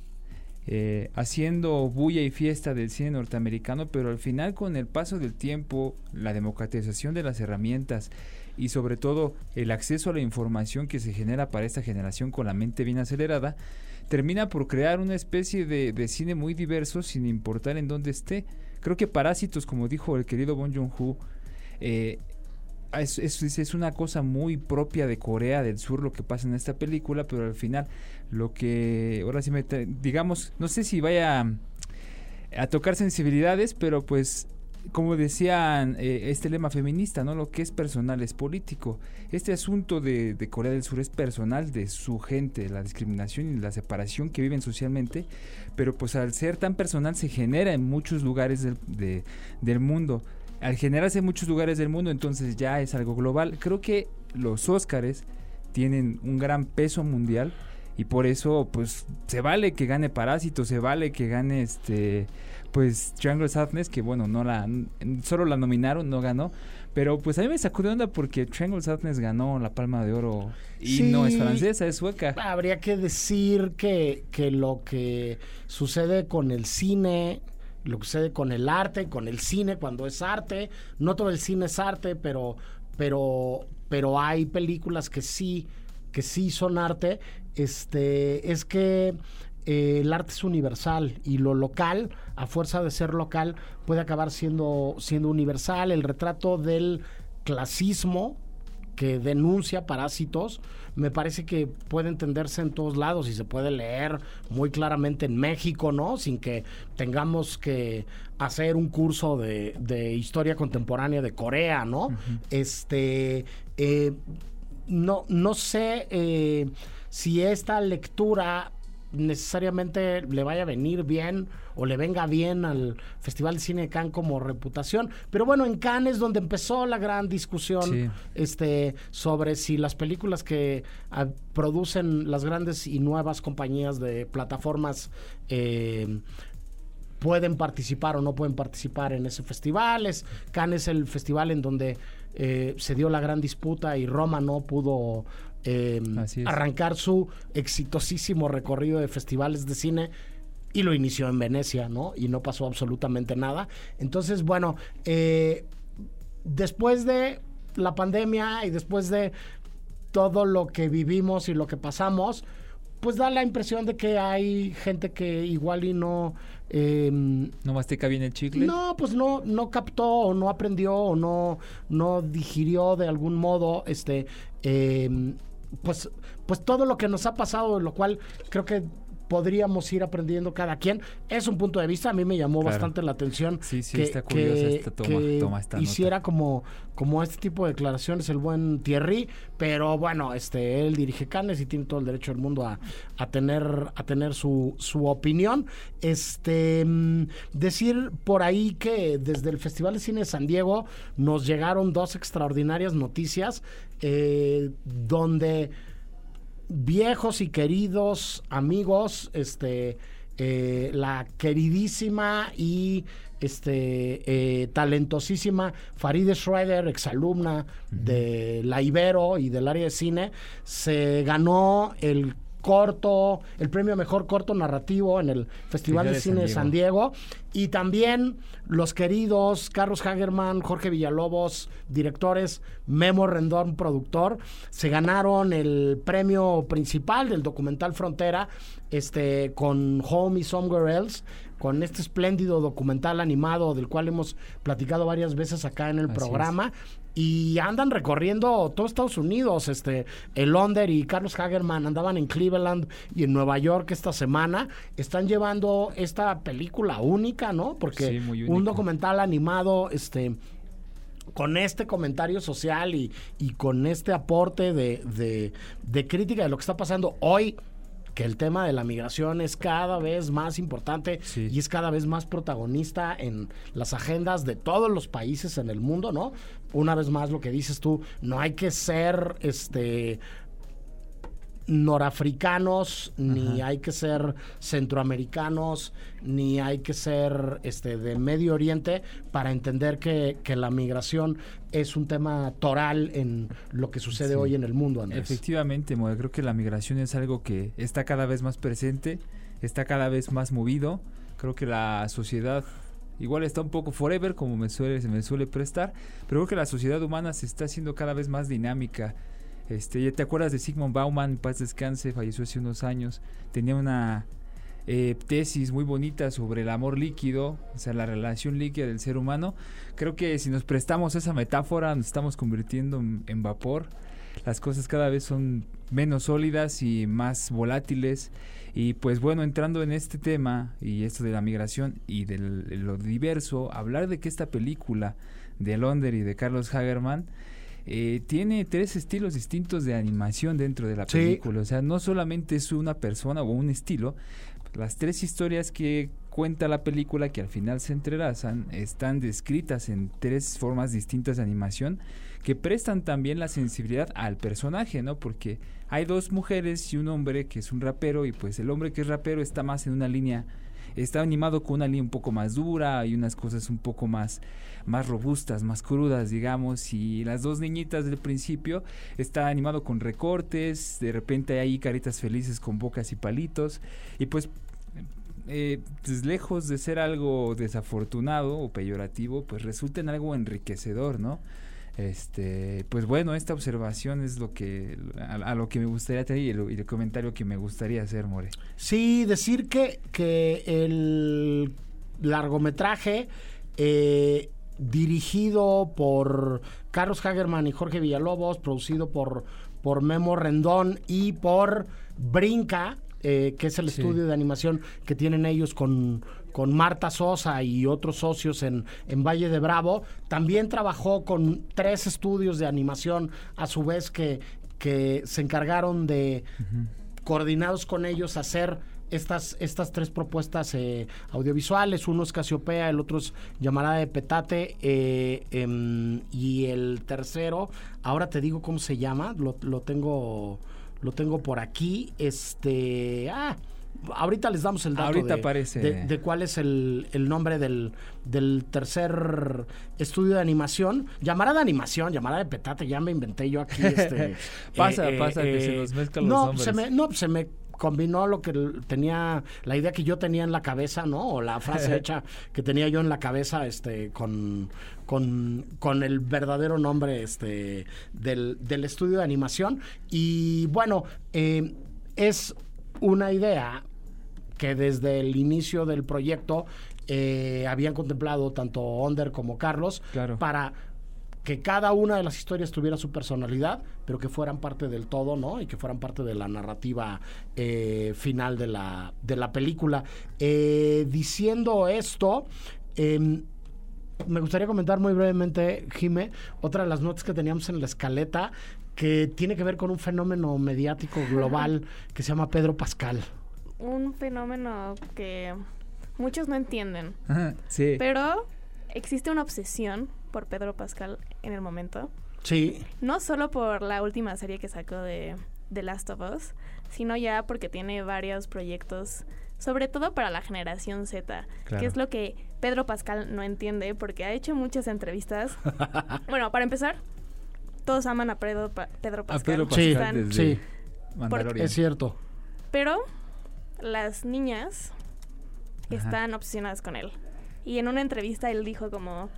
eh, haciendo bulla y fiesta del cine norteamericano, pero al final con el paso del tiempo, la democratización de las herramientas y sobre todo el acceso a la información que se genera para esta generación con la mente bien acelerada, termina por crear una especie de, de cine muy diverso sin importar en dónde esté. Creo que Parásitos, como dijo el querido Bon Joon-ho, eh, es, es- una cosa muy propia de Corea del Sur lo que pasa en esta película, pero al final lo que ahora sí me digamos, no sé si vaya a, a tocar sensibilidades, pero pues como decían eh, este lema feminista, ¿no? Lo que es personal es político. Este asunto de, Corea del Sur es personal de su gente, la discriminación y la separación que viven socialmente, pero pues al ser tan personal se genera en muchos lugares del, de- del mundo. Al generarse en muchos lugares del mundo, entonces ya es algo global. Creo que los Óscares tienen un gran peso mundial y por eso pues se vale que gane Parásito, se vale que gane este pues Triangle Sadness que bueno, no la solo la nominaron, no ganó, pero pues a mí me sacó de onda porque Triangle Sadness ganó la Palma de Oro y no es francesa, es sueca. Habría que decir que, que lo que sucede con el cine, lo que sucede con el arte, con el cine cuando es arte, no todo el cine es arte, pero, pero, pero hay películas que sí, que sí son arte, este, es que eh, el arte es universal y lo local, a fuerza de ser local, puede acabar siendo, siendo universal. El retrato del clasismo que denuncia parásitos, me parece que puede entenderse en todos lados y se puede leer muy claramente en México, ¿no? Sin que tengamos que hacer un curso de, de historia contemporánea de Corea, ¿no? Este, eh, no, no sé eh, si esta lectura necesariamente le vaya a venir bien o le venga bien al Festival de Cine de Cannes como reputación. Pero bueno, en Cannes es donde empezó la gran discusión Sí. este, sobre si las películas que ah, producen las grandes y nuevas compañías de plataformas eh, pueden participar o no pueden participar en ese festival. Es, Cannes es el festival en donde eh, se dio la gran disputa y Roma no pudo eh, arrancar su exitosísimo recorrido de festivales de cine y lo inició en Venecia, ¿no? Y no pasó absolutamente nada. Entonces, bueno, eh, después de la pandemia y después de todo lo que vivimos y lo que pasamos, pues da la impresión de que hay gente que igual y no... eh, ¿No mastica bien el chicle? no, pues no, no captó o no aprendió o no, no digirió de algún modo, este, eh, pues, pues todo lo que nos ha pasado, lo cual creo que podríamos ir aprendiendo cada quien. Es un punto de vista, a mí me llamó Claro. bastante la atención Sí, sí, que, está que- esta toma- que toma esta nota. hiciera como, como este tipo de declaraciones el buen Thierry, pero bueno, este él dirige Cannes y tiene todo el derecho del mundo a, a tener a tener su, su opinión. Este mm, decir por ahí que desde el Festival de Cine de San Diego nos llegaron dos extraordinarias noticias eh, donde viejos y queridos amigos, este, eh, la queridísima y este eh, talentosísima Farideh Schroeder, exalumna de la Ibero y del área de cine, se ganó el corto, el premio mejor corto narrativo en el Festival de, Cine de San Diego. Y también los queridos Carlos Hagerman, Jorge Villalobos, directores, Memo Rendón, productor, se ganaron el premio principal del documental Frontera este, con Home y Somewhere Else con este espléndido documental animado del cual hemos platicado varias veces acá en el Así es. Y andan recorriendo todo Estados Unidos. Este, el Onder y Carlos Hagerman andaban en Cleveland y en Nueva York esta semana. Están llevando esta película única, ¿no? Porque Sí, un documental animado, este con este comentario social y, y con este aporte de, de- de crítica de lo que está pasando hoy, que el tema de la migración es cada vez más importante Sí. y es cada vez más protagonista en las agendas de todos los países en el mundo, ¿no? Una vez más lo que dices tú, no hay que ser este norafricanos, ni hay que ser centroamericanos, ni hay que ser este de Medio Oriente para entender que, que la migración es un tema toral en lo que sucede Sí. hoy en el mundo, Andrés. Efectivamente, creo que la migración es algo que está cada vez más presente, está cada vez más movido. Creo que la sociedad igual está un poco forever, como me suele, se me suele prestar, pero creo que la sociedad humana se está haciendo cada vez más dinámica. Este, ¿ya ¿Te acuerdas de Sigmund Bauman? Paz descanse, falleció hace unos años. Tenía una eh, tesis muy bonita sobre el amor líquido, o sea, la relación líquida del ser humano. Creo que si nos prestamos esa metáfora, nos estamos convirtiendo en, en vapor. Las cosas cada vez son menos sólidas y más volátiles. Y pues bueno, entrando en este tema y esto de la migración y de lo diverso, hablar de que esta película de Londer y de Carlos Hagerman eh, tiene tres estilos distintos de animación dentro de la Sí. película. O sea, no solamente es una persona o un estilo, las tres historias que cuenta la película que al final se entrelazan están descritas en tres formas distintas de animación que prestan también la sensibilidad al personaje, ¿no? Porque hay dos mujeres y un hombre que es un rapero y pues el hombre que es rapero está más en una línea está animado con una línea un poco más dura y unas cosas un poco más más robustas, más crudas, digamos, y las dos niñitas del principio está animado con recortes, de repente hay caritas felices con bocas y palitos y pues eh, pues, lejos de ser algo desafortunado o peyorativo, pues resulta en algo enriquecedor, ¿no? Este, pues bueno, esta observación es lo que a, a lo que me gustaría traer y el, y el comentario que me gustaría hacer, More. Sí, decir que, que el largometraje eh, dirigido por Carlos Hagerman y Jorge Villalobos, producido por, por Memo Rendón y por Brinca, eh, que es el Sí. estudio de animación que tienen ellos con, con Marta Sosa y otros socios en, en Valle de Bravo. También trabajó con tres estudios de animación a su vez que, que se encargaron de, coordinados con ellos, hacer estas, estas tres propuestas eh, audiovisuales. Uno es Casiopea, el otro es Llamarada de Petate eh, em, y el tercero, ahora te digo cómo se llama, lo, lo tengo lo tengo por aquí. Este, ah, ahorita les damos el dato Ahorita de, aparece. de- de cuál es el, el nombre del, del tercer estudio de animación. Llamarada animación, llamarada de petate, ya me inventé yo aquí. Este, Pasa, pasa, que se nos mezclan los no, nombres. Se me, no, se me combinó lo que tenía, la idea que yo tenía en la cabeza, ¿no? O la frase hecha que tenía yo en la cabeza, este, con, con, con el verdadero nombre, este, del, del estudio de animación. Y bueno, eh, es una idea que desde el inicio del proyecto eh, habían contemplado tanto Onder como Carlos Claro. para que cada una de las historias tuviera su personalidad, pero que fueran parte del todo, ¿no? Y que fueran parte de la narrativa eh, final de la, de la película. Eh, diciendo esto, em, me gustaría comentar muy brevemente, Jime, otra de las notas que teníamos en la escaleta, que tiene que ver con un fenómeno mediático global que se llama Pedro Pascal. Un fenómeno que muchos no entienden. Ajá, sí. Pero existe una obsesión por Pedro Pascal en el momento. Sí, No solo por la última serie que sacó de The Last of Us, sino ya porque tiene varios proyectos, sobre todo para la generación Z, Claro. que es lo que Pedro Pascal no entiende porque ha hecho muchas entrevistas. bueno, para empezar, todos aman a Pedro, Pa- Pedro A Pascal. Pedro Sí, Pascal sí. Es cierto. Pero las niñas Ajá. están obsesionadas con él. Y en una entrevista él dijo como,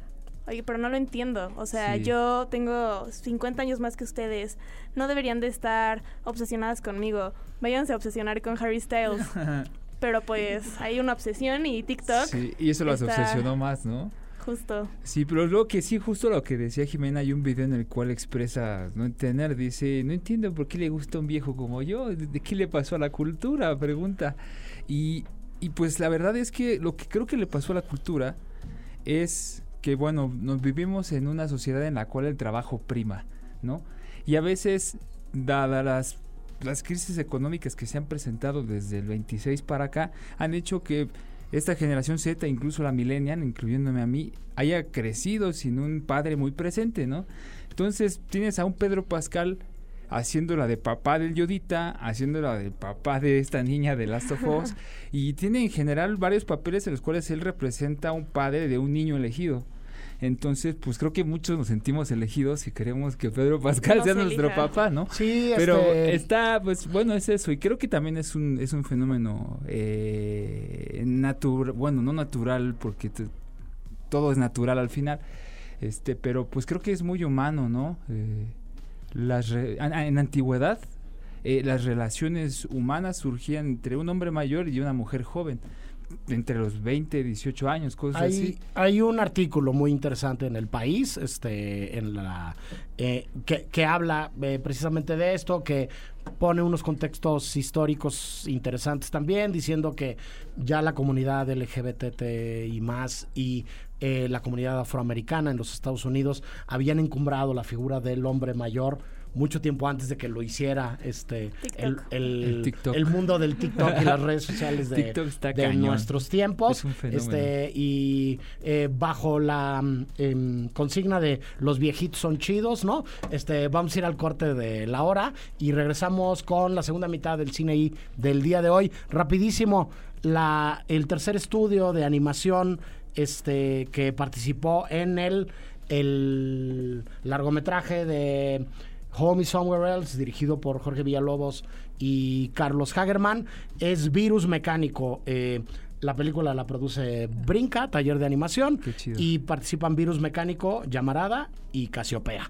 oye, pero no lo entiendo. O sea, Sí. yo tengo 50 años más que ustedes. No deberían de estar obsesionadas conmigo. Váyanse a obsesionar con Harry Styles. pero pues hay una obsesión y TikTok, Sí, y eso las obsesionó más, ¿no? Justo. Sí, pero lo que sí, justo lo que decía Jimena, hay un video en el cual expresa no entender, dice, no entiendo por qué le gusta un viejo como yo, ¿de qué le pasó a la cultura? Pregunta. Y, y pues la verdad es que lo que creo que le pasó a la cultura es que, bueno, nos vivimos en una sociedad en la cual el trabajo prima, ¿no? Y a veces, dadas las, las crisis económicas que se han presentado desde el 26 para acá, han hecho que esta generación Z, incluso la millennial, incluyéndome a mí, haya crecido sin un padre muy presente, ¿no? Entonces tienes a un Pedro Pascal haciéndola de papá del Yodita, haciéndola de papá de esta niña de Last of Us, y tiene en general varios papeles en los cuales él representa a un padre de un niño elegido. Entonces, pues creo que muchos nos sentimos elegidos y queremos que Pedro Pascal Nos sea nuestro elija. papá, ¿no? Sí, Pero este, está, pues bueno, es eso. Y creo que también es un, es un fenómeno eh, natural, bueno, no natural, porque te- todo es natural al final. Este, pero pues creo que es muy humano, ¿no? Eh, las re- en antigüedad, eh, las relaciones humanas surgían entre un hombre mayor y una mujer joven, entre los 20, 18 años, cosas Hay, así. hay un artículo muy interesante en el país, este, en la eh, que, que habla eh, precisamente de esto, que pone unos contextos históricos interesantes también, diciendo que ya la comunidad LGBT y más y eh, la comunidad afroamericana en los Estados Unidos habían encumbrado la figura del hombre mayor mucho tiempo antes de que lo hiciera este el, TikTok. el- El TikTok. el mundo del TikTok y las redes sociales de, de nuestros tiempos Es un fenómeno. este y eh, bajo la em, consigna de los viejitos son chidos, ¿no? Este, vamos a ir al corte de la hora y regresamos con la segunda mitad del cine I del día de hoy. Rapidísimo, la, el tercer estudio de animación este, que participó en el, el largometraje de Home is Somewhere Else, dirigido por Jorge Villalobos y Carlos Hagerman, es Virus Mecánico. Eh, la película la produce Brinca, taller de animación, Qué chido. y participan Virus Mecánico, Llamarada y Casiopea.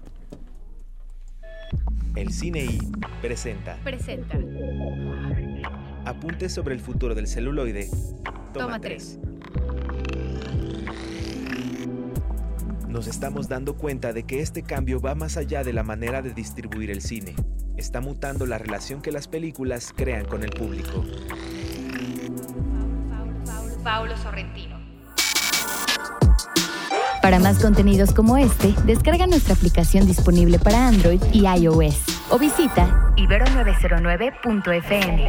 El Cine I presenta Presenta. Apuntes sobre el futuro del celuloide. Toma, Toma 3. Nos estamos dando cuenta de que este cambio va más allá de la manera de distribuir el cine. Está mutando la relación que las películas crean con el público. Paulo Sorrentino. Para más contenidos como este, descarga nuestra aplicación disponible para Android y iOS o visita ibero909.fm.